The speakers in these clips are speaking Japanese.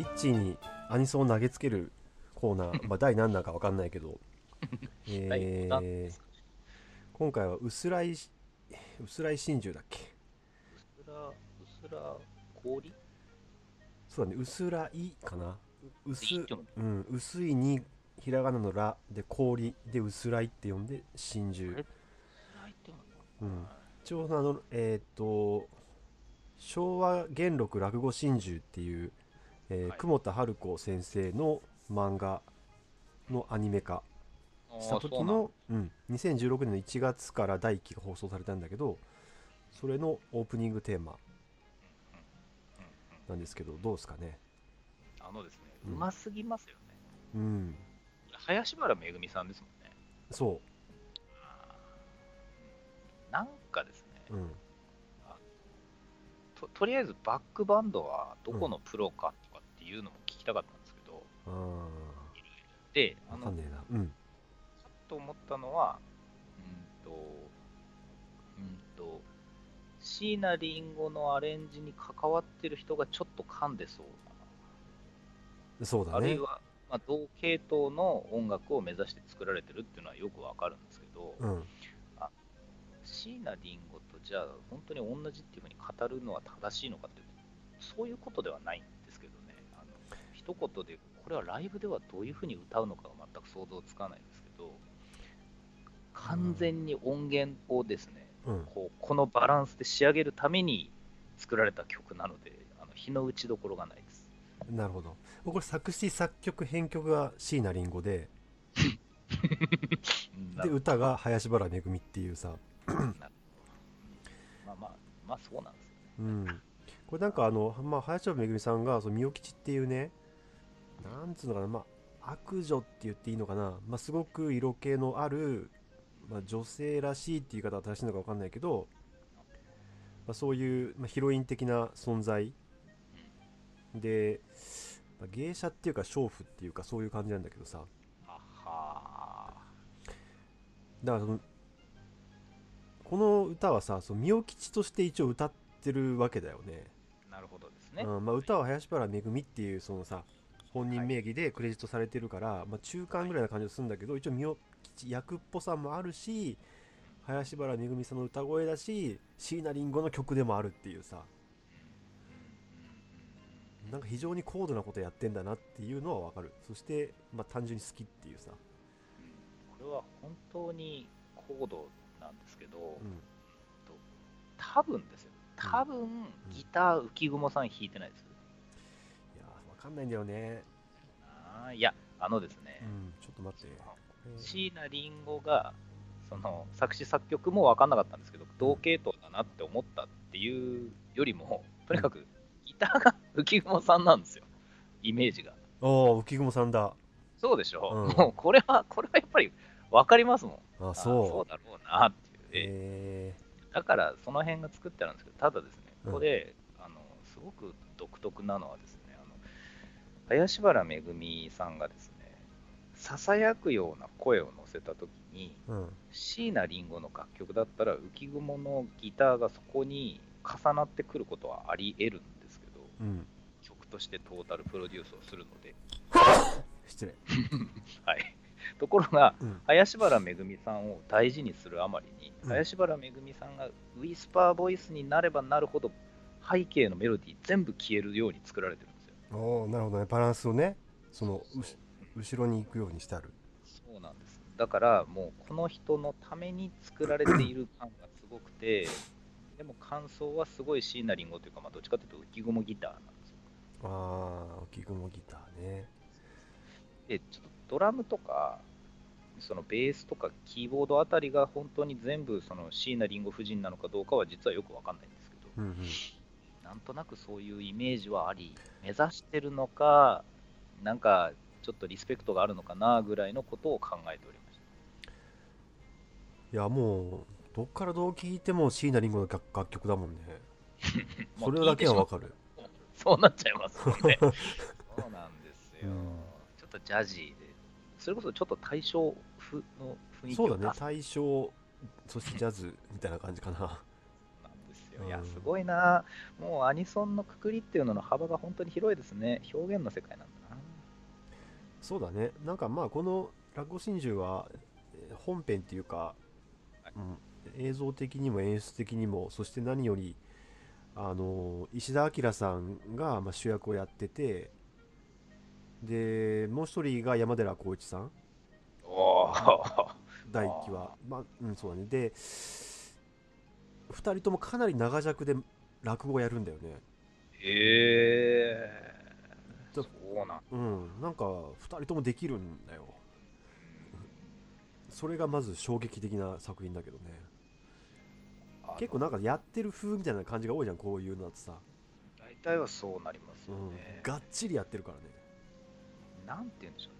イッチーにアニソンを投げつけるコーナー、まあ、第何弾か分かんないけど、えー、今回は薄らい薄らい真珠だっけ？うすら、うすら氷？そうだね薄らいかな。薄うん、薄いにひらがなのらで氷で薄らいって読んで真珠。うすらいって読むのうん。一応あのえっ、と昭和元禄落語真珠っていう、えーはい。久保田春子先生の漫画のアニメ化した時あーそううん、2016年の1月から第1期が放送されたんだけどそれのオープニングテーマなんですけどどうですかね？あのですね、うん。うますぎますよね。うん。林原めぐみさんですもんね。そなんかですね、ううんととりあえずバックバンドはどこのプロかいうのも聞きたかったんですけど、あで、ああの、うん。と思ったのは、うんと、うんと、椎名林檎のアレンジに関わってる人がちょっと噛んでそうな、そうだね。あるいは、まあ、同系統の音楽を目指して作られてるっていうのはよくわかるんですけど、うん。椎名林檎とじゃあ本当に同じっていうふうに語るのは正しいのかっていうとそういうことではない。ん一言でこれはライブではどういうふうに歌うのかが全く想像つかないんですけど完全に音源をですね、うん。こうこのバランスで仕上げるために作られた曲なのであの日の打ちどころがないです。なるほど。これ作詞作曲編曲が椎名林檎でなで歌が林原めぐみっていうさ。まあまあまあそうなんですようん。これなんかあの、まあ、林原めぐみさんがそのみお吉っていうねなんつうのかなまあ悪女って言っていいのかな、まあ、すごく色気のある、まあ、女性らしいっていう言い方は正しいのか分かんないけど、まあ、そういう、まあ、ヒロイン的な存在。で、まあ、芸者っていうか娼婦っていうかそういう感じなんだけどさ。だからそのこの歌はさその吉として一応歌ってるわけだよね。ーなるほどですね、うんまあ、歌は林原めぐみっていうそのさ本人名義でクレジットされてるから、まあ、中間ぐらいな感じがするんだけど一応みお吉役っぽさもあるし林原めぐみさんの歌声だし椎名林檎の曲でもあるっていうさ。なんか非常に高度なことやってんだなっていうのはわかる。そして、まあ、単純に好きっていうさ、これは本当に高度なんですけど、うん、多分ですよ。多分ギター浮雲さん弾いてないです、いやーわかんないんだよね。あーいやあのですね。う、んちょっと待って。椎名林檎がその作詞作曲も分かんなかったんですけど同系統だなって思ったっていうよりもとにかくギターが浮雲さんなんですよ。イメージが。おお浮雲さんだ。そうでしょ、うん。もうこれはこれはやっぱり分かりますもん。ああそう。そうだろうなっていう、ええだからその辺が作ってあるんですけど、ただですね、うんここで、あのすごく独特なのはですね、林原めぐみさんがですね、ささやくような声を乗せたときに、椎名林檎の楽曲だったら、浮雲のギターがそこに重なってくることはあり得るんですけど、うん。曲としてトータルプロデュースをするので、失礼。はい。ところが、うん。林原めぐみさんを大事にするあまりに、うん。林原めぐみさんがウィスパーボイスになればなるほど背景のメロディー全部消えるように作られてる。おおなるほどね。バランスをねその後ろに行くようにしてある。そうなんです。だからもうこの人のために作られている感がすごくて、でも感想はすごい椎名林檎というか、まあ、どっちかというと浮雲ギターなんですよ。ああ浮雲ギターね。で、ちょっとドラムとか、そのベースとかキーボードあたりが本当に全部その椎名林檎夫人なのかどうかは実はよくわかんないんですけど、うんうんなんとなくそういうイメージはあり、目指してるのか、なんかちょっとリスペクトがあるのかなぐらいのことを考えておりました。いやもうどっからどう聞いても椎名林檎の楽楽曲だもんね。も そうれだけはわかる。そうなっちゃいますもんね。そうなんですよ、うんちょっとジャジーで、それこそちょっと対象風の雰囲気そうだね。大正そしてジャズみたいな感じかなですよ。いやう、んすごいな。もうアニソンのくくりっていうのの幅が本当に広いですね。表現の世界なんだな。そうだねなんかまあこの「落語真珠は」えー本編っていうか、はいうん、映像的にも演出的にもそして何よりあの石田明さんがまあ主役をやっててでもう一人が山寺宏一さん。第一期はまあうんそうだねで2人ともかなり長尺で落語をやるんだよね。へえ。だそうなんうんなんか2人ともできるんだよ。それがまず衝撃的な作品だけどね。結構なんかやってる風みたいな感じが多いじゃんこういうのだとさ、大体はそうなりますうんよね。がっちりやってるからね、なんて言うんでしょう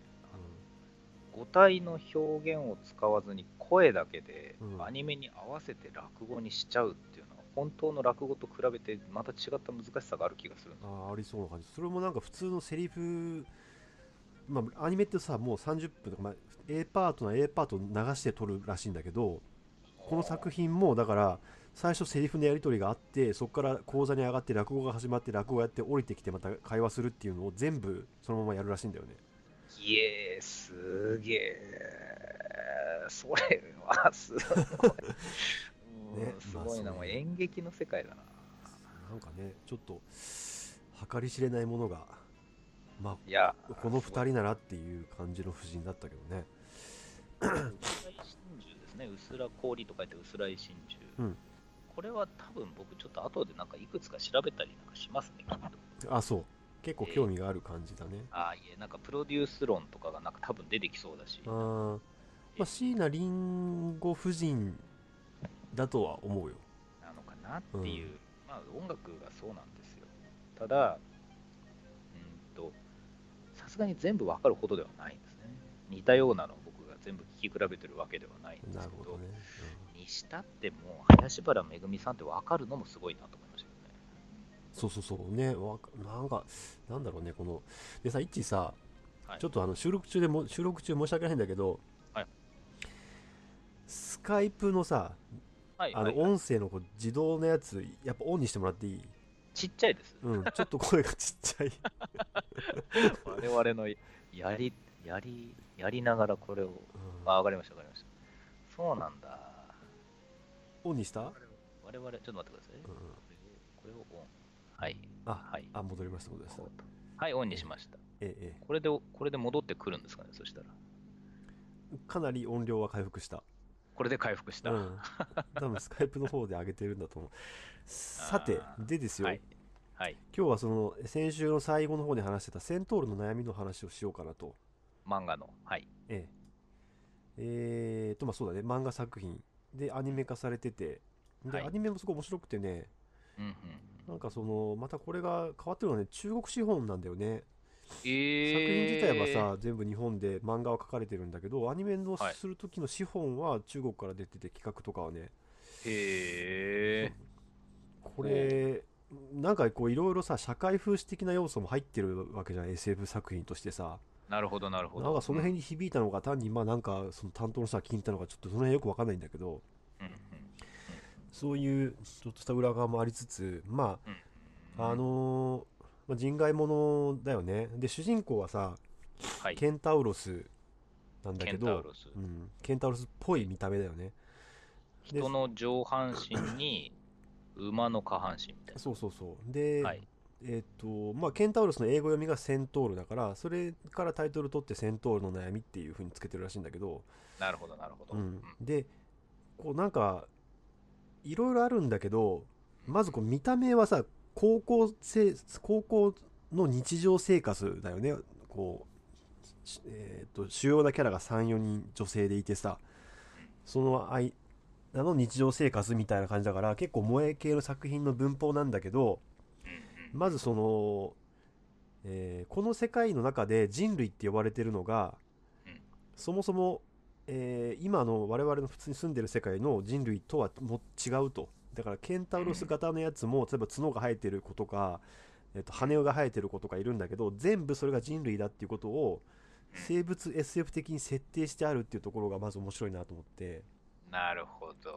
ね。あの五体の表現を使わずに声だけでうん。アニメに合わせて落語にしちゃうっていうのは本当の落語と比べてまた違った難しさがある気がするんですよああありそうな感じ。それもなんか普通のセリフまあアニメってさもう30分とか、まあ、A パートな A パート流して撮るらしいんだけどこの作品もだから最初セリフのやり取りがあってそこから講座に上がって落語が始まって落語やって降りてきてまた会話するっていうのを全部そのままやるらしいんだよねいえすげえ。それはすごい、うんねすごいな、もう演劇の世界だな。なんかねちょっと計り知れないものがまいやあこの2人ならっていう感じの布陣だったけどね。薄らい真珠ですね。薄ら氷と書いて薄らい真珠、うん。これは多分僕ちょっと後でなんかいくつか調べたりなんかしますねきっと。あそう結構興味がある感じだね、ああいえなんかプロデュース論とかがなんか多分出てきそうだし。あー。まあ椎名林檎夫人だとは思うよ。なのかなっていう、まあ音楽がそうなんですよ。ただうんとさすがに全部わかるほどではないんですね。似たようなのを僕が全部聞き比べてるわけではないんですけど。なるほどね、にしたっても林原めぐみさんってわかるのもすごいなと思いましたけどねうんそうそうそう。ねわかなんかなんだろうねこの。でさいっちさ、はい。ちょっとあの収録中でも収録中申し訳ないんだけど、はい。スカイプのさはい、あのはい音声のこう自動のやつやっぱオンにしてもらっていい？ちっちゃいです。うんちょっと声がちっちゃい。我々のやりやりやりながらこれをうん。あわかりましたわかりました。そうなんだ。オンにした、我々ちょっと待ってください、うん。これをこれをオンはい。あ、はい。あ戻りました戻りましたはいオンにしました。えええこれでこれで戻ってくるんですかねそしたら。えかなり音量は回復した。これで回復した、うん、多分スカイプの方で上げてるんだと思う。さてでですよ、はい。はい。今日はその先週の最後の方に話してたセントールの悩みの話をしようかなと。漫画の。はい。ええ。えー、とまあそうだね。漫画作品。でアニメ化されてて。で、はい。アニメもすごい面白くてねうんうん。なんかそのまたこれが変わってるのはね中国資本なんだよね、えー、作品自体はさ全部日本で漫画は描かれてるんだけどアニメのはいする時の資本は中国から出てて企画とかはね。へえこれなんかこういろいろさ社会風刺的な要素も入ってるわけじゃん SF 作品としてさ。なるほどなるほど。なんかその辺に響いたのか単にまあなんかその担当の人が聞いたのかちょっとその辺よくわかんないんだけどそういうちょっとした裏側もありつつまうん。ああのーまあ、人外者だよね。で主人公はさはい。ケンタウロスなんだケけどうん、ケンタウロスっぽい見た目だよね。で人の上半身に馬の下半身みたいそうそうそう。で、なはい。えっ、とまあケンタウロスの英語読みがセントールだからそれからタイトル取ってセントールの悩みっていう風につけてるらしいんだけど、なるほどなるほど、うん、でこうなんかいろいろあるんだけどまずこう見た目はさ高校生高校の日常生活だよね。こう、しえー、と主要なキャラが34人女性でいてさその間の日常生活みたいな感じだから結構萌え系の作品の文法なんだけどまずその、えーこの世界の中で人類って呼ばれてるのが、うん。そもそも、えー今の我々の普通に住んでる世界の人類とはも違うと。だからケンタウロス型のやつも例えば角が生えてる子とか、えー、と羽が生えてる子とかいるんだけど全部それが人類だっていうことを生物 SF 的に設定してあるっていうところがまず面白いなと思って。なるほど。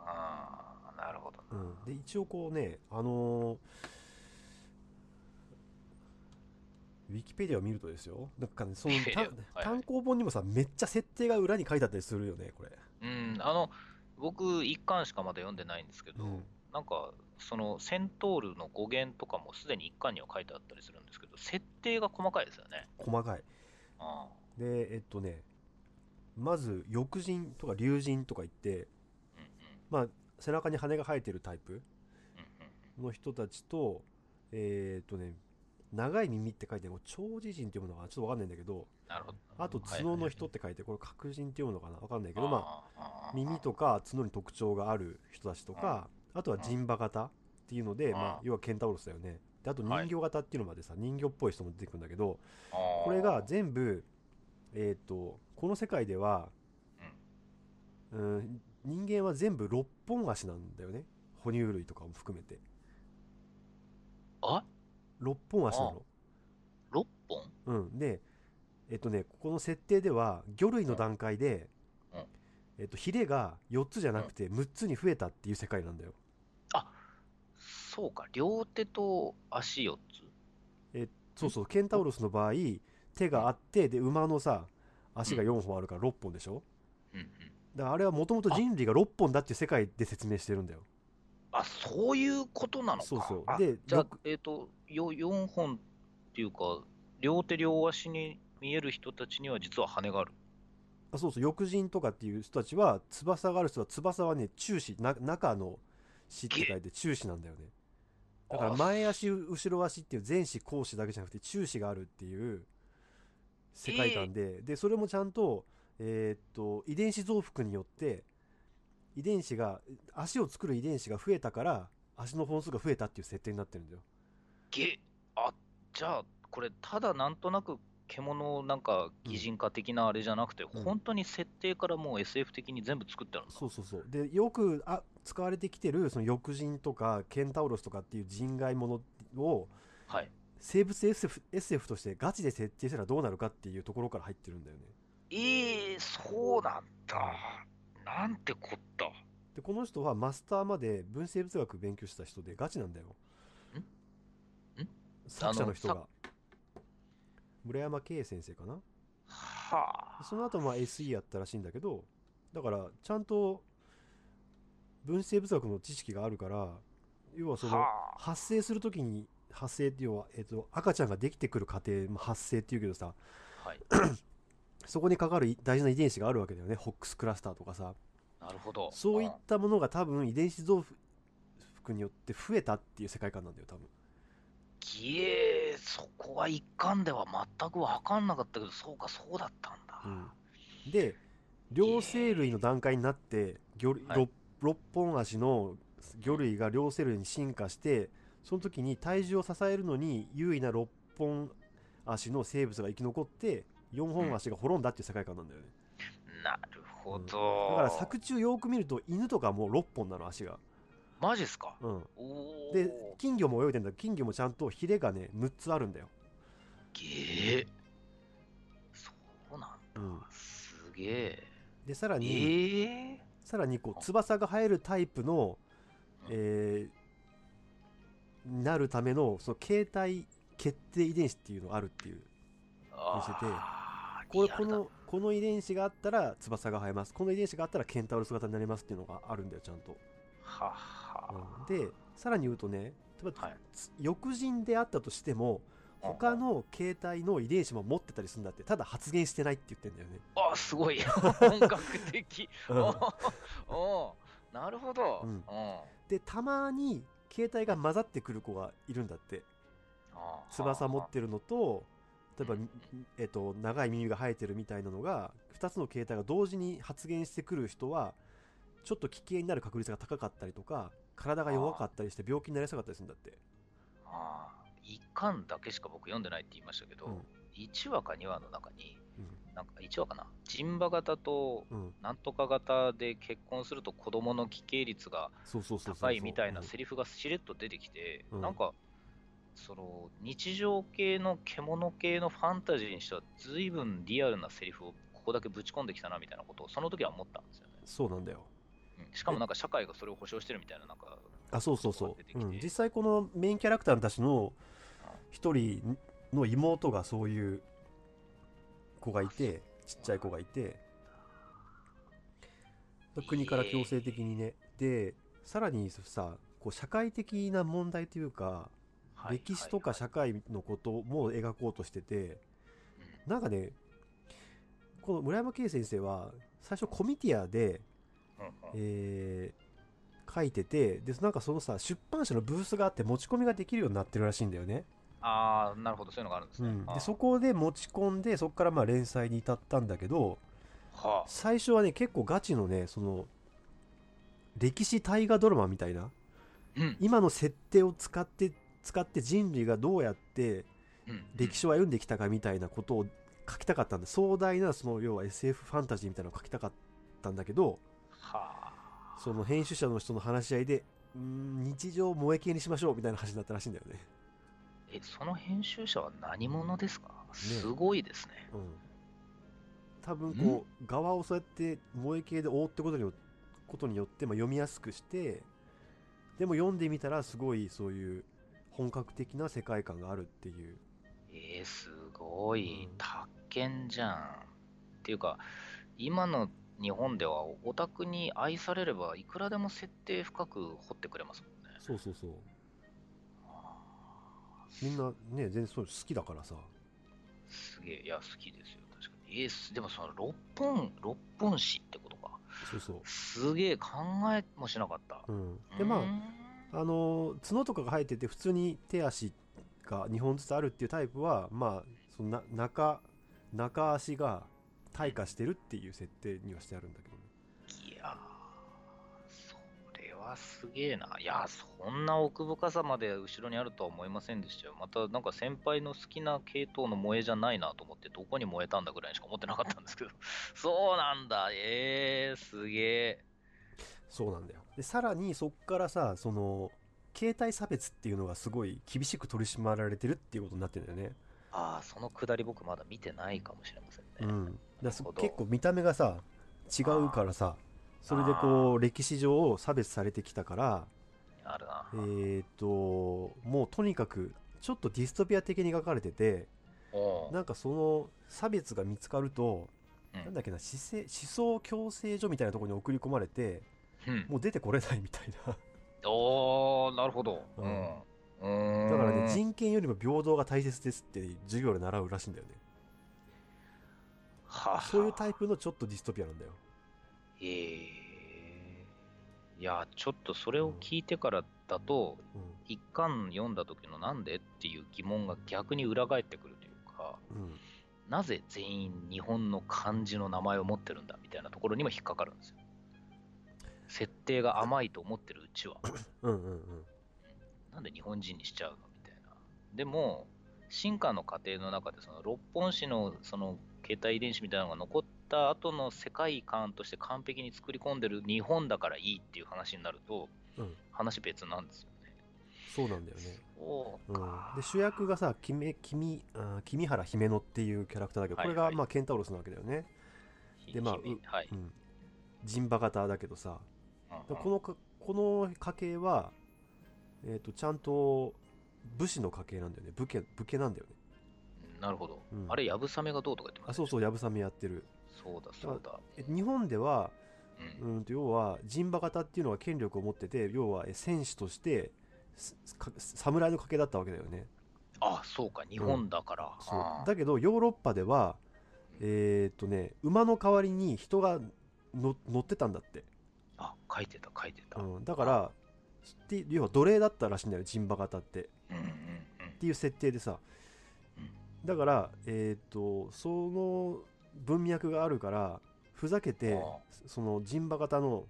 あーなるほど。な。うん、で一応こうねあのーウィキペディアを見るとですよ。なんかねその はい。単行本にもさめっちゃ設定が裏に書いてあったりするよねこれ、うん、あの、僕、一巻しかまだ読んでないんですけど、うん。なんか、そのセントールの語源とかもすでに一巻には書いてあったりするんですけど、設定が細かいですよね。細かい。あでえっとねまず翼人とか竜人とか言ってうんうん。まあ背中に羽が生えてるタイプの人たちとえっとね長い耳って書いてある長寿人っていうものがちょっとわかんないんだけどなるほど。あと角の人って書いてこれ角人っていうのかな？わかんないけどまああ耳とか角に特徴がある人たちとか、あとは人馬型っていうので、うん。まあ、要はケンタウロスだよね。であと人形型っていうのまでさ、人形っぽい人も出てくるんだけどこれが全部えっ、とこの世界では、うん、人間は全部6本足なんだよね。哺乳類とかも含めて。あ？6本足なの ?6 本？うん。でえっ、とねここの設定では魚類の段階で、うん。えっとヒレが4つじゃなくて6つに増えたっていう世界なんだよ。そうか、両手と足4つ？そうそう。ケンタウロスの場合手があってで馬のさ足が4本あるから6本でしょ？うんうん。だからあれはもともと人類が6本だっていう世界で説明してるんだよ。あ、そういうことなのか。そうそう。あでじゃあえっ、と、よ4本っていうか、両手両足に見える人たちには実は羽がある。あそうそう。翼人とかっていう人たちは翼がある人は翼はね中視な中の視って書いて中視なんだよね。だから前足後ろ足っていう前視後視だけじゃなくて中視があるっていう世界観で、でそれもちゃんとえーっと遺伝子増幅によって遺伝子が足を作る遺伝子が増えたから足の本数が増えたっていう設定になってるんだよげあじゃあ、これ、ただなんとなく獣なんか擬人化的なあれじゃなくて、うん本当に設定からもう SF 的に全部作ってあるんだ。そうそうそうでよくあ使われてきてるその翼人とかケンタウロスとかっていう人外ものをはい。生物 SF, SF としてガチで設定したらどうなるかっていうところから入ってるんだよねええそうなんだ。なんてこった。でこの人はマスターまで分生物学勉強した人でガチなんだよん作者の人あが村山圭先生かな？はあ。その後まあ SE やったらしいんだけどだからちゃんと分生物学の知識があるから要はそのはあ発生するときに発生っていうのは、えっと赤ちゃんができてくる過程、まあ発生っていうけどさはい。そこにかかる大事な遺伝子があるわけだよねホックスクラスターとかさなるほど。そういっんたものが多分遺伝子増幅によって増えたっていう世界観なんだよ多分ぎえそこは一巻では全く分かんなかったけど、そうか、そうだったんだ。うん。で両生類の段階になって魚類はい六六本足の魚類が両生類に進化してその時に体重を支えるのに優位な六本足の生物が生き残って4本足が滅んだっていう世界観なんだよね、なるほど。だから作中よく見ると犬とかも6本なの足が、マジっすか？うん、で金魚も泳いでんだけど金魚もちゃんとヒレがね6つあるんだよ、げえそうなんだ。うん、すげえ。でさらに、ええさらにこう翼が生えるタイプの、えーなるためのその形態決定遺伝子っていうのがあるっていうしててあーこれこのこの遺伝子があったら翼が生えます。この遺伝子があったらケンタウロス型になりますっていうのがあるんだよちゃんと、ははうん。でさらに言うとね例えば、はい。人であったとしても他の形態の遺伝子も持ってたりするんだってただ発現してないって言ってんだよね、あすごい。本格的。うん。おなるほど、うん。うん。でたまに形態が混ざってくる子がいるんだって。翼持ってるのと例えばうん、えっと、長い耳が生えてるみたいなのが2つの形態が同時に発現してくる人はちょっと危険になる確率が高かったりとか体が弱かったりして病気になりやすかったりするんだって。あー一巻だけしか僕読んでないって言いましたけど、うん。1話か2話の中にうなんか1話かな人馬型とん、うん、なんとか型で結婚すると子供の奇形率がそうそうそうそう高いみたいなうん。セリフがしれっと出てきて、うん。なんかその日常系の獣系のファンタジーにしては随分リアルなセリフをここだけぶち込んできたなみたいなことをその時は思ったんですよね。そうなんだよ。うんしかもなんか社会がそれを保証してるみたいな、なんか、あそうそうそう、うん、実際このメインキャラクターたちの一人の妹がそういう子がいてちっちゃい子がいて。国から強制的にね。でさらにさこう社会的な問題というかはい歴史とか社会のことも描こうとしててうん。なんかねこの村山圭先生は最初コミティアで、えー書いててでなんかそのさ出版社のブースがあって持ち込みができるようになってるらしいんだよね、ああ、なるほど、そういうのがあるんですね。うん、でそこで持ち込んでそこからまあ連載に至ったんだけどはあ。最初はね結構ガチのねその歴史大河ドラマみたいなうん。今の設定を使って使って人類がどうやってうん。歴史を歩んできたかみたいなことを書きたかったんで壮大なその要は SF ファンタジーみたいなのを書きたかったんだけどはあその編集者の人の話し合いでうーん日常を萌え系にしましょうみたいな話になったらしいんだよね、え、その編集者は何者ですか？すごいですね。うん、多分こう側をそうやって萌え系で覆ってことによことによって、まあ、読みやすくしてでも読んでみたらすごいそういう本格的な世界観があるっていう。えー、すごい。うん。宅建じゃん。っていうか、今の日本ではオタクに愛されればいくらでも設定深く掘ってくれますもんね。そうそうそうあみんなね全然そう好きだからさーすげえ、いや、好きですよ、確かに。えでもその6本、6本詩ってことか。そうそうすげえ、考えもしなかった。うん、でまああの角とかが生えてて普通に手足が2本ずつあるっていうタイプはまあそのな中中足が退化してるっていう設定にはしてあるんだけどねいやー、それはすげえな。いやー、そんな奥深さまで後ろにあるとは思いませんでしたよ。また、なんか先輩の好きな系統の萌えじゃないなと思って、どこに燃えたんだぐらいにしか思ってなかったんですけど、そうなんだ、えー、すげえ。そうなんだよでさらにそっからさその携帯差別っていうのがすごい厳しく取り締まられてるっていうことになってるんだよねああ、そのくだり僕まだ見てないかもしれませんね。うん。だ結構見た目がさ違うからさそれでこう歴史上差別されてきたからあるな。えーっともうとにかくちょっとディストピア的に描かれててなんかその差別が見つかると、うん。なんだっけな思想思想矯正所みたいなところに送り込まれてうん。もう出てこれないみたいな。おー、なるほど。ううん。ん。うーんだからね人権よりも平等が大切ですって授業で習うらしいんだよね。はあ。そういうタイプのちょっとディストピアなんだよ。ええ。いや、ちょっとそれを聞いてからだと、一巻読んだ時のなんでっていう疑問が逆に裏返ってくるというか、うん、うん、なぜ全員日本の漢字の名前を持ってるんだみたいなところにも引っかかるんですよ。設定が甘いと思ってるうちは、うんうんうんなんで日本人にしちゃうの？みたいな。でも、進化の過程の中で、その六本子のその携帯遺伝子みたいなのが残った後の世界観として完璧に作り込んでる日本だからいいっていう話になると、うん。話別なんですよね。そうなんだよね、そううん。か。、で主役がさ君君君原姫野っていうキャラクターだけどこれがまあケンタウロスなわけだよね、でまあはい。うん、人馬型だけどさ。うんうん。このかこの家系は、えー、とちゃんと武士の家系なんだよね。武家武家なんだよね。なるほど。うん。あれ、やぶさめがどうとか言ってますあそうそうやぶさめやってる。そうだ、そうだ。え日本ではうん。うんと要は人馬型っていうのは権力を持ってて要はえ戦士として侍の家系だったわけだよね。あ、そうか、日本だから。そう。あー。だけどヨーロッパではえっ、とね馬の代わりに人がの乗ってたんだって、あ、書いてた、書いてた。うんうん、だからって要は奴隷だったらしいんだよ人馬型って。っていう設定でさ。うんだからえっ、とその文脈があるからふざけてあその人馬型の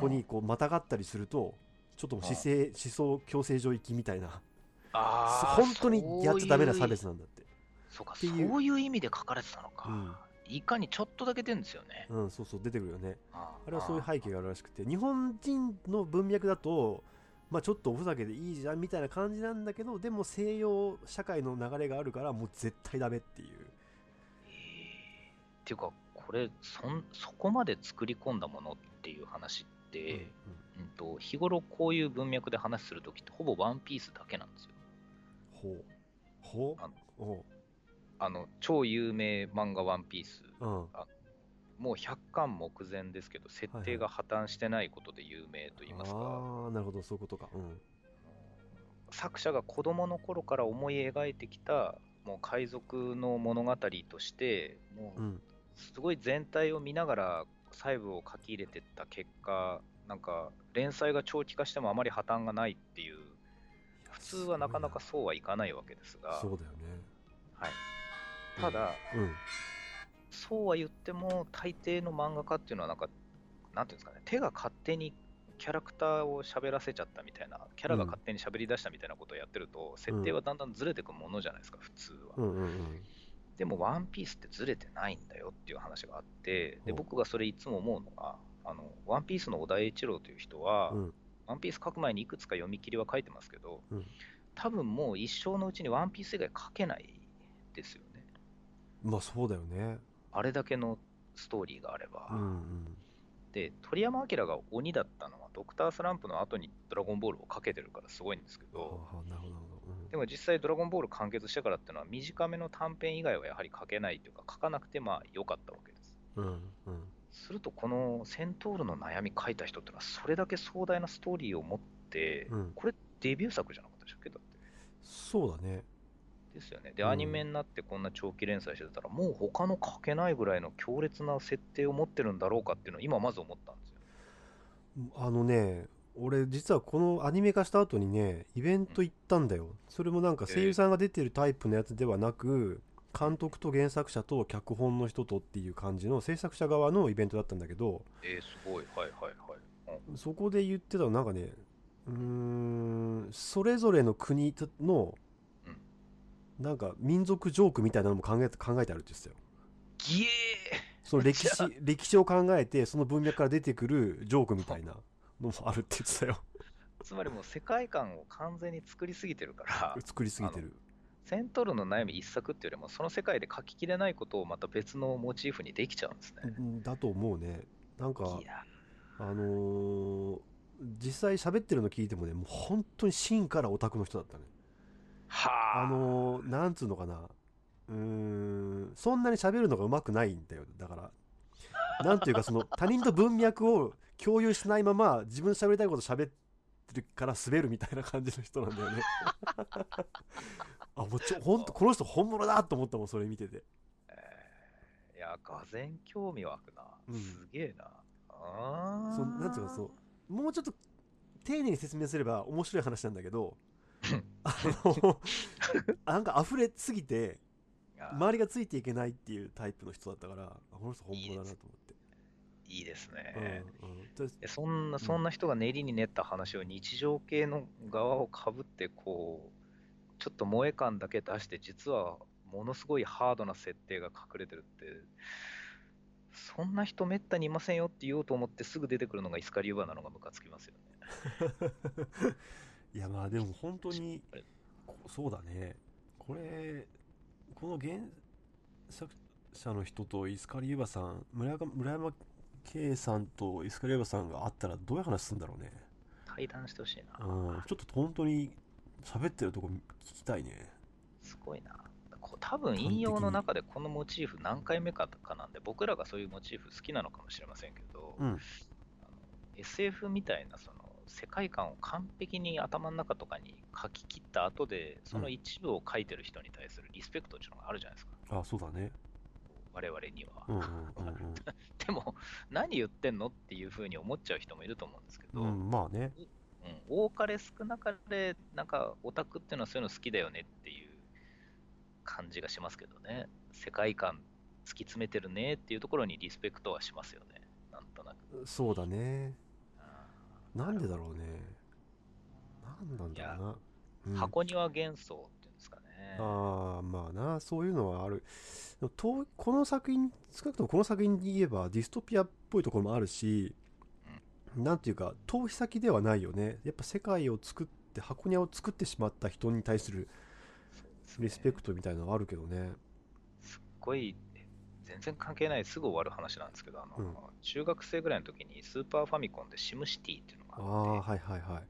子にこうまたがったりするとちょっと姿勢思想強制上行きみたいな。本当にやっちゃダメな差別なんだって。そうか、っていう。そういう意味で書かれてたのか。うんいかにちょっとだけ出るんですよね。うんそうそう出てくるよね。ああ。れはそういう背景があるらしくて日本人の文脈だとまあちょっとおふざけでいいじゃんみたいな感じなんだけどでも西洋社会の流れがあるからもう絶対ダメっていう。えー。っていうか、これそん、そこまで作り込んだものっていう話って、うんと日頃こういう文脈で話するときってほぼワンピースだけなんですよ。ほう。ほう？あのおうあの超有名漫画ワンピース、うん。もう100巻目前ですけど、設定が破綻してないことで有名と言いますか、ああなるほどそういうことか。うん。作者が子供の頃から思い描いてきたもう海賊の物語として、もううん。すごい全体を見ながら細部を書き入れてった結果、なんか連載が長期化してもあまり破綻がないっていう、普通はなかなかそうはいかないわけですが、そうだよね。はい、ただ、うんそうは言っても、大抵の漫画家っていうのは、なんか、なんていうんですかね、手が勝手にキャラクターを喋らせちゃったみたいな、キャラが勝手に喋り出したみたいなことをやってると、設定はだんだんずれてくものじゃないですか、普通は。うんうんうんでも、ワンピースってずれてないんだよっていう話があって、で僕がそれいつも思うのが、あのワンピースの小田栄一郎という人は、うんワンピース書く前にいくつか読み切りは書いてますけど、うん多分もう一生のうちにワンピース以外書けないですよね。まあそうだよね。あれだけのストーリーがあれば。うんうん。で鳥山明が鬼だったのはドクタースランプの後にドラゴンボールをかけてるからすごいんですけはあどはあなるほど。うん。でも実際ドラゴンボール完結してからっていうのは短めの短編以外はやはり書けないというか書かなくてまあ良かったわけです。うんうん。するとこのセントールの悩み書いた人ってのはそれだけ壮大なストーリーを持って、うん。これデビュー作じゃなかったでしたっけ？だって。そうだねですよね。でうん。アニメになってこんな長期連載してたらもう他の書けないぐらいの強烈な設定を持ってるんだろうかっていうのを今まず思ったんですよ。あのね俺実はこのアニメ化した後にねイベント行ったんだよ。それもなんか声優さんが出てるタイプのやつではなく監督と原作者と脚本の人とっていう感じの制作者側のイベントだったんだけどえー、すごい。はいはいはい、うん。そこで言ってたのなんかねうーんそれぞれの国のなんか民族ジョークみたいなのも考えて考えてあるって言ってたよ。ギエその歴史歴史を考えてその文脈から出てくるジョークみたいなのもあるって言ってたよ。ーつまりもう世界観を完全に作りすぎてるから、作りすぎてる。セントルの悩み一作っていうよりも、その世界で書ききれないことをまた別のモチーフにできちゃうんですね。うんだと思うね。なんかあのー実際喋ってるの聞いてもねもう本当に芯からオタクの人だったねはあ、あのーなんつうのかな。うーんそんなに喋るのがうまくないんだよ。だからなんていうかその 他人と文脈を共有しないまま自分の喋りたいこと喋ってるから滑るみたいな感じの人なんだよね。あもうちょほんとこの人本物だと思ったもんそれ見てて。えーいや、がぜん興味湧くな。うん。すげえな。あーそなんていうかそうもうちょっと丁寧に説明すれば面白い話なんだけどあの なんか溢れすぎて周りがついていけないっていうタイプの人だったからあこの人本物だなと思っていいですね。うんうんそんなそんな人が練りに練った話を日常系の側をかぶってこうちょっと萌え感だけ出して実はものすごいハードな設定が隠れてるってそんな人めったにいませんよって言おうと思ってすぐ出てくるのがイスカリューバーなのがムカつきますよね。いやまあでも本当にそうだね。これこの原作者の人とイスカリユバさん村山村山圭さんとイスカリユバさんが会ったらどういう話するんだろうね。対談してほしいな。うん。ちょっと本当に喋ってるとこ聞きたいね。すごいな。多分引用の中でこのモチーフ何回目かかなんで僕らがそういうモチーフ好きなのかもしれませんけど、うん。SF みたいなその世界観を完璧に頭の中とかに書き切った後でその一部を書いてる人に対するリスペクトっていうのがあるじゃないですか。あそうだね。我々には、うんうんうん でも何言ってんのっていうふうに思っちゃう人もいると思うんですけど、うん、うん、まあね。うん、多かれ少なかれ、なんかオタクっていうのはそういうの好きだよねっていう感じがしますけどね。世界観突き詰めてるねっていうところにリスペクトはしますよね。なんとなく。そうだね。うんなんでだろうね。なんなんだろうな、うん。箱庭幻想っていうんですかね。ああまあなそういうのはある。とこの作品少なくともこの作品で言えばディストピアっぽいところもあるし、なんていうか逃避先ではないよね。やっぱ世界を作って箱庭を作ってしまった人に対するリスペクトみたいなのはあるけどね。すっごい全然関係ない、すぐ終わる話なんですけど、あのうん。中学生ぐらいの時にスーパーファミコンでシムシティっていうのあはいはいはい。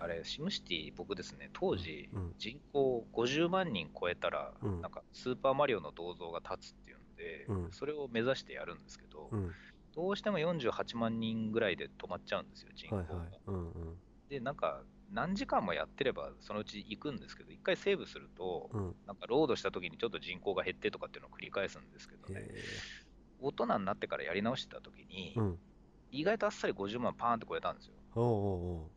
あれ、シムシティ、僕ですね、当時、うん人口50万人超えたら、うん。なんかスーパーマリオの銅像が立つっていうんで、うん。それを目指してやるんですけど、うん。どうしても48万人ぐらいで止まっちゃうんですよ、人口が。はいはい。うんうん。で、なんか、何時間もやってれば、そのうち行くんですけど、一回セーブすると、うん。なんかロードした時にちょっと人口が減ってとかっていうのを繰り返すんですけどね、へ大人になってからやり直してた時に、意外とあっさり50万パーンって超えたんですよ。おうおうお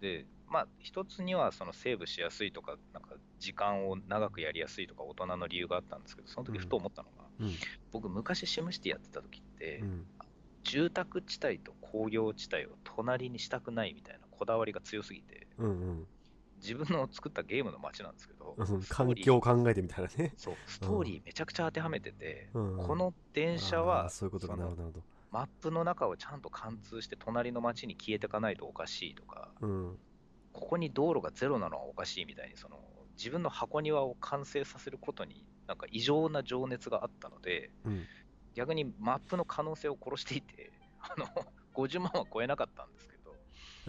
で、まあ、一つにはそのセーブしやすいとか、なんか時間を長くやりやすいとか、大人の理由があったんですけど、その時ふと思ったのが、ううん。僕、昔、シムシティやってた時って、うん。住宅地帯と工業地帯を隣にしたくないみたいなこだわりが強すぎて、うんうん。自分の作ったゲームの街なんですけど、環境を考えてみたいなね。そう、ストーリーめちゃくちゃ当てはめてて、この電車あはーそういうことなるほどマップの中をちゃんと貫通して隣の街に消えていかないとおかしいとか、うん。ここに道路がゼロなのはおかしいみたいに、その自分の箱庭を完成させることに、なんか異常な情熱があったので、うん。逆にマップの可能性を殺していて、あの50万は超えなかったんですけど、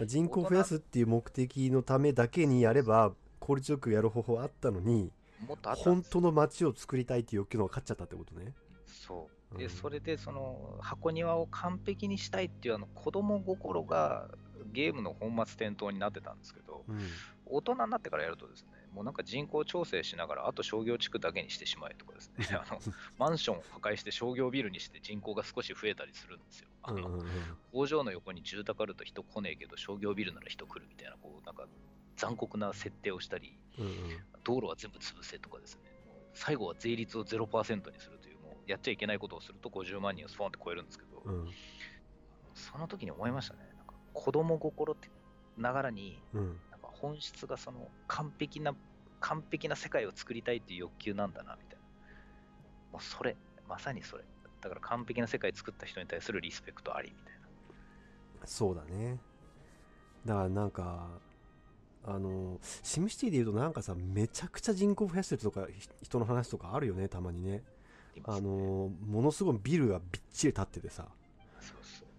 人口を増やすっていう目的のためだけにやれば効率よくやる方法あったのにもっとあったん本当の街を作りたいっていう欲求の方が勝っちゃったってことね。そう。うん。で、それで、その、箱庭を完璧にしたいっていう、あの、子供心がゲームの本末転倒になってたんですけど、うん。大人になってからやるとですね、もうなんか人口調整しながら、あと商業地区だけにしてしまえとかですね、あのマンションを破壊して商業ビルにして人口が少し増えたりするんですよ。あのうんうんうん。工場の横に住宅あると人来ねえけど、商業ビルなら人来るみたいな、こう、なんか残酷な設定をしたり、うんうん。道路は全部潰せとかですね、最後は税率を0%にするやっちゃいけないことをすると50万人をスポンって超えるんですけど、うんその時に思いましたね、なんか子供心ってながらに、うんなんか本質がその完璧な、完璧な世界を作りたいっていう欲求なんだなみたいな。もうそれ、まさにそれ。だから完璧な世界作った人に対するリスペクトありみたいな。そうだねだからなんかあのシムシティでいうとなんかさめちゃくちゃ人口増やしてるとかひ人の話とかあるよねたまにねあありますねのものすごいビルがびっちり建っててさ。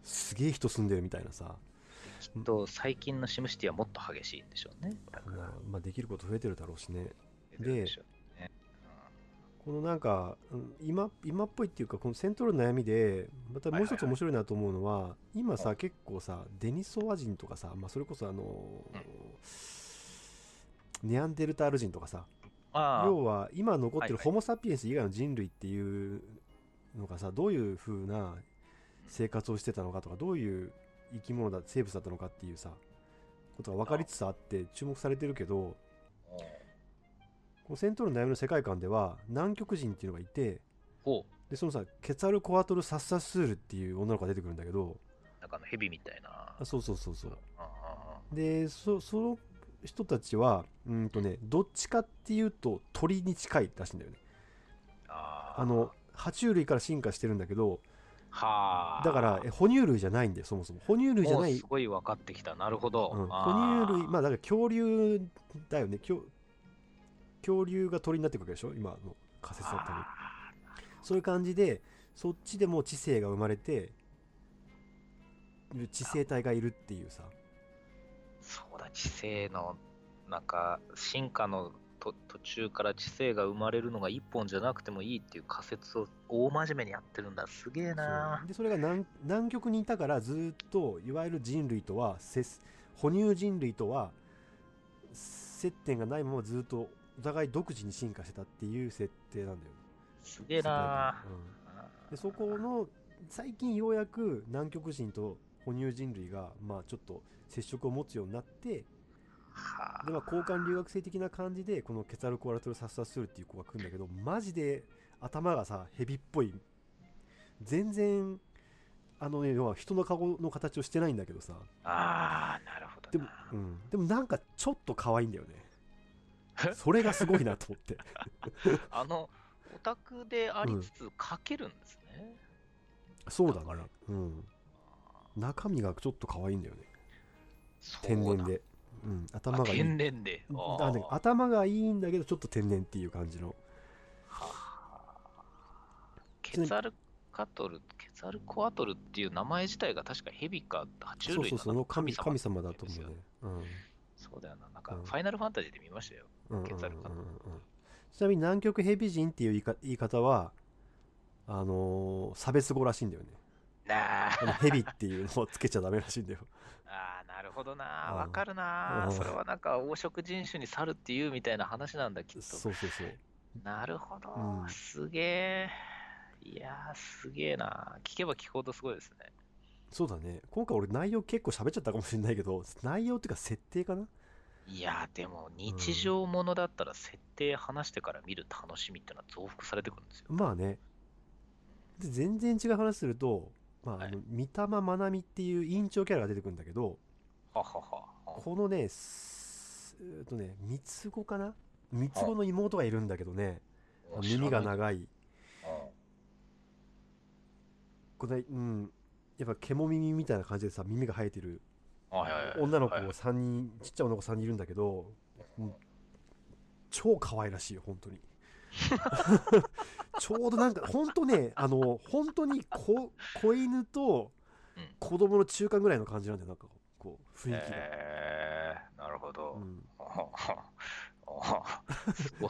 すげえ人住んでるみたいなさ、きっと最近のシムシティはもっと激しいんでしょうね。まあ、まあできること増えてるだろうしねでうね。このなんかうん今今っぽいっていうかこのセントルの悩みでまたもう一つ面白いなと思うのは今さはい結構さデニソワ人とかさ、まあ、それこそあのネアンデルタール人とかさああ、要は今残ってるホモ・サピエンス以外の人類っていうのがさどういう風な生活をしてたのかとかどういう生き物だ生物だったのかっていうさことが分かりつつあって注目されてるけどこのセントルの悩みの世界観では南極人っていうのがいてでそのさケツァルコアトル・サッサスールっていう女の子が出てくるんだけどなんかあのヘビみたいな。あそうそうそうそう。でそその人たちはうんとねどっちかっていうと鳥に近いらしいんだよね。あの爬虫類から進化してるんだけどはあ。だからえ哺乳類じゃないんだよそもそも。哺乳類じゃないすごい分かってきた。なるほど。うん、あ哺乳類まあだから恐竜だよね。恐恐竜が鳥になっていくわけでしょ？今の仮説だったりそういう感じでそっちでも知性が生まれて知性体がいるっていうさそうだ、知性の、なんか、進化のと途中から知性が生まれるのが一本じゃなくてもいいっていう仮説を大真面目にやってるんだ。すげえな。でそれが南南極にいたからずっといわゆる人類とは接哺乳人類とは接点がないままずっとお互い独自に進化してたっていう設定なんだよ。ねすげえなうん、でそこの最近ようやく南極人と哺乳人類がまあちょっと接触を持つようになってはでまあ交換留学生的な感じでこのケツァルコアラトルサッサスールっていう子が来るんだけどマジで頭がさヘビっぽい。全然あのね要は人の顔の形をしてないんだけどさ。ああ、なるほどな。でも、うん、でもなんかちょっと可愛いんだよね。それがすごいなと思って。あの、オタクでありつつ書けるんですね。そうだだから。ね、うん、中身がちょっと可愛いんだよね天然で、うん、あ頭がいい天然で。あ頭がいいんだけどちょっと天然っていう感じのはあケツァルカトル、ケツァルコアトルっていう名前自体が確かヘビか、爬虫類そうそうそう、その神様神様だと思うね。うん。そうだよな。なんか、うんファイナルファンタジーで見ましたよ。うんケツァルカトルちなみに南極ヘビ人っていう言いか言い方は、あのー差別語らしいんだよね。なあヘビっていうのをつけちゃダメらしいんだよ。あー、なるほどな。うんわかるなう。んそれはなんか黄色人種に猿っていうみたいな話なんだ、きっと。そうそうそう。なるほど。うんすげえ。いやー、すげえな。聞けば聞くほどすごいですね。そうだね。今回俺内容結構喋っちゃったかもしれないけど、内容っていうか設定かな？いやー、でも日常ものだったら設定話してから見る楽しみってのは増幅されてくるんですよ。まあね。で、全然違う話すると、まあ、はい。あの、三玉まなみっていう委員長キャラが出てくるんだけど。このね、すえーっとね、三つ子かな？三つ子の妹がいるんだけどね、うん耳が長い。うん。これ、うん、やっぱ獣耳みたいな感じでさ、耳が生えてる女の子はい。3人、ちっちゃい女の子3人いるんだけど、うん超可愛らしいよ、本当に。ちょうどなんか、本当ね、あの、本当に子子犬とうん子供の中間ぐらいの感じなんだよ、なんかこう、雰囲気が。えー、なるほど。うんあすごい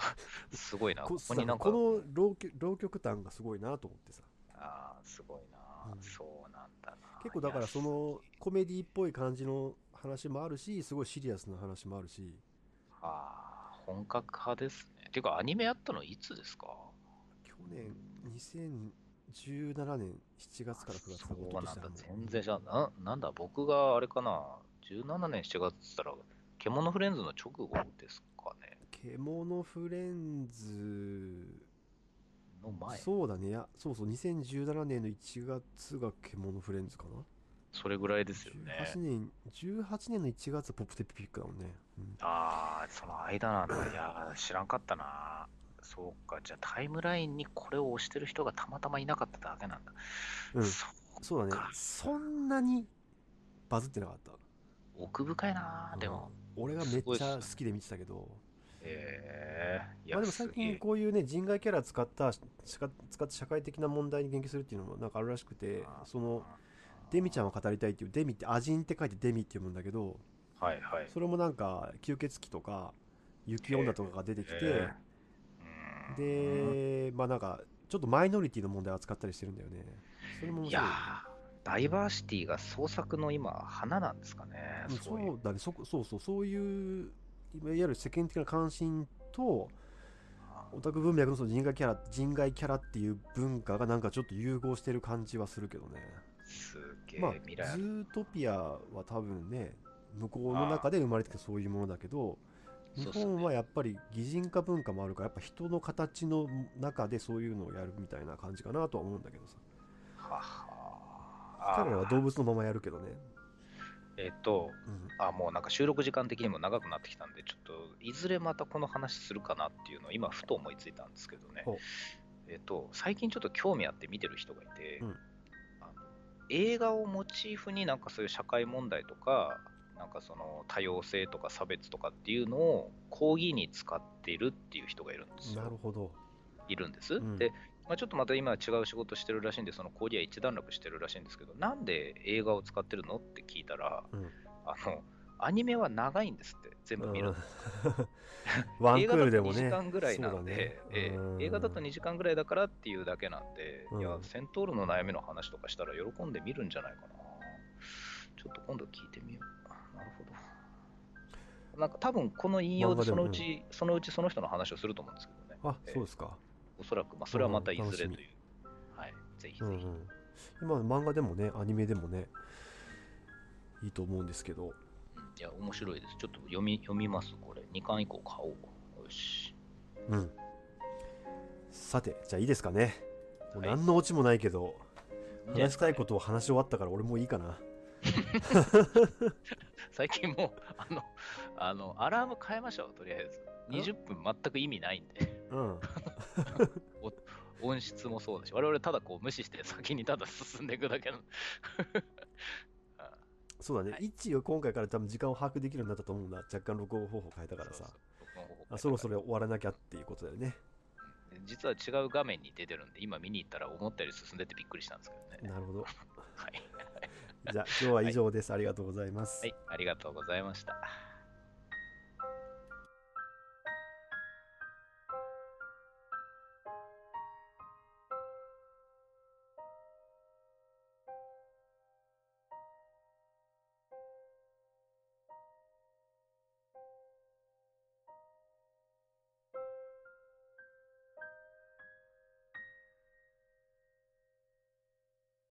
すごいな。こここになんか、この浪曲浪曲感がすごいなと思ってさ。あーすごいな、うんそうなんだな。結構だからそいのコメディっぽい感じの話もあるし、すごいシリアスな話もあるし、やあー本格派ですね。ていうか、アニメやったのいつですか？去年2017年7月から9月かそうなんだ、も全然じゃな、なんだ、僕があれかな、17年7月って言ったら、獣フレンズの直後ですかね。獣フレンズの前。そうだねいやそうそう2017年の1月が獣フレンズかなそれぐらいですよね。18年18年の1月はポップテピックだもんね、うんああ、その間なんだ。いやー、知らんかったな。そうか、じゃあタイムラインにこれを押してる人がたまたまいなかっただけなんだ。うん。そうそうだね。そんなにバズってなかった？奥深いな、でも。うん俺がめっちゃ好きで見てたけど、ええいまあでも最近こういうね人外キャラ使ったし使って社会的な問題に言及するっていうのもなんかあるらしくてそのデミちゃんを語りたいっていうデミってアジンって書いてデミって読むんだけどはいはい。それもなんか吸血鬼とか雪女とかが出てきて、えーでまあなんかちょっとマイノリティの問題を扱ったりしてるんだよね。それも面白い。いやーダイバーシティが創作の今、花なんですかね。うんそうだね。そこそうそう。そういういわゆる世間的な関心とオタク文脈のその人外キャラ人外キャラっていう文化がなんかちょっと融合してる感じはするけどね。すげえまあ。ズートピアは多分ね向こうの中で生まれてきたそういうものだけど日本はやっぱり擬人化文化もあるからやっぱ人の形の中でそういうのをやるみたいな感じかなとは思うんだけどさ。はは彼らは動物のままやるけどね、えっと、うん、あ、もうなんか収録時間的にも長くなってきたんで、ちょっといずれまたこの話するかなっていうのを今、ふと思いついたんですけどね。えっと、最近ちょっと興味あって見てる人がいて、うん。あの映画をモチーフになんかそういう社会問題とか、なんかその多様性とか差別とかっていうのを講義に使っているっていう人がいるんですよ。なるほどいるんです。うんで、まあ、ちょっとまた今は違う仕事してるらしいんで、その講義は一段落してるらしいんですけど、なんで映画を使ってるのって聞いたら、うんあの、アニメは長いんですって、全部見るの。ワンク映画だと2ールでもね時間ぐらいなんそうだで、ねええうん映画だと2時間ぐらいだからっていうだけなんで、うんいや、セントールの悩みの話とかしたら喜んで見るんじゃないかな。ちょっと今度聞いてみよう。なんか多分この引用でそのうち、そのうちその人の話をすると思うんですけどね。あええそうですかおそらく、まあ、それはまたいずれという。はい、ぜひぜひ。うんうん今漫画でもねアニメでもねいいと思うんですけどうんいや、面白いです。ちょっと読み読みます、これ。2巻以降買おう。よし。うんさてじゃあいいですかねもうはい何のオチもないけど、いい話したいことを話し終わったから俺もういいかな 最近もう、あの、あの、アラーム変えましょう、とりあえず。20分全く意味ないんで。うん 音質もそうだし、我々ただこう無視して先にただ進んでいくだけの。あ そうだね、はい一応今回から多分時間を把握できるようになったと思うんだ若干録音方法変えたからさそろそろ終わらなきゃっていうことだよねで実は違う画面に出てるんで、今見に行ったら思ったより進んでてびっくりしたんですけどね。なるほど。はい。じゃあ今日は以上です。ありがとうございます。はい、ありがとうございました。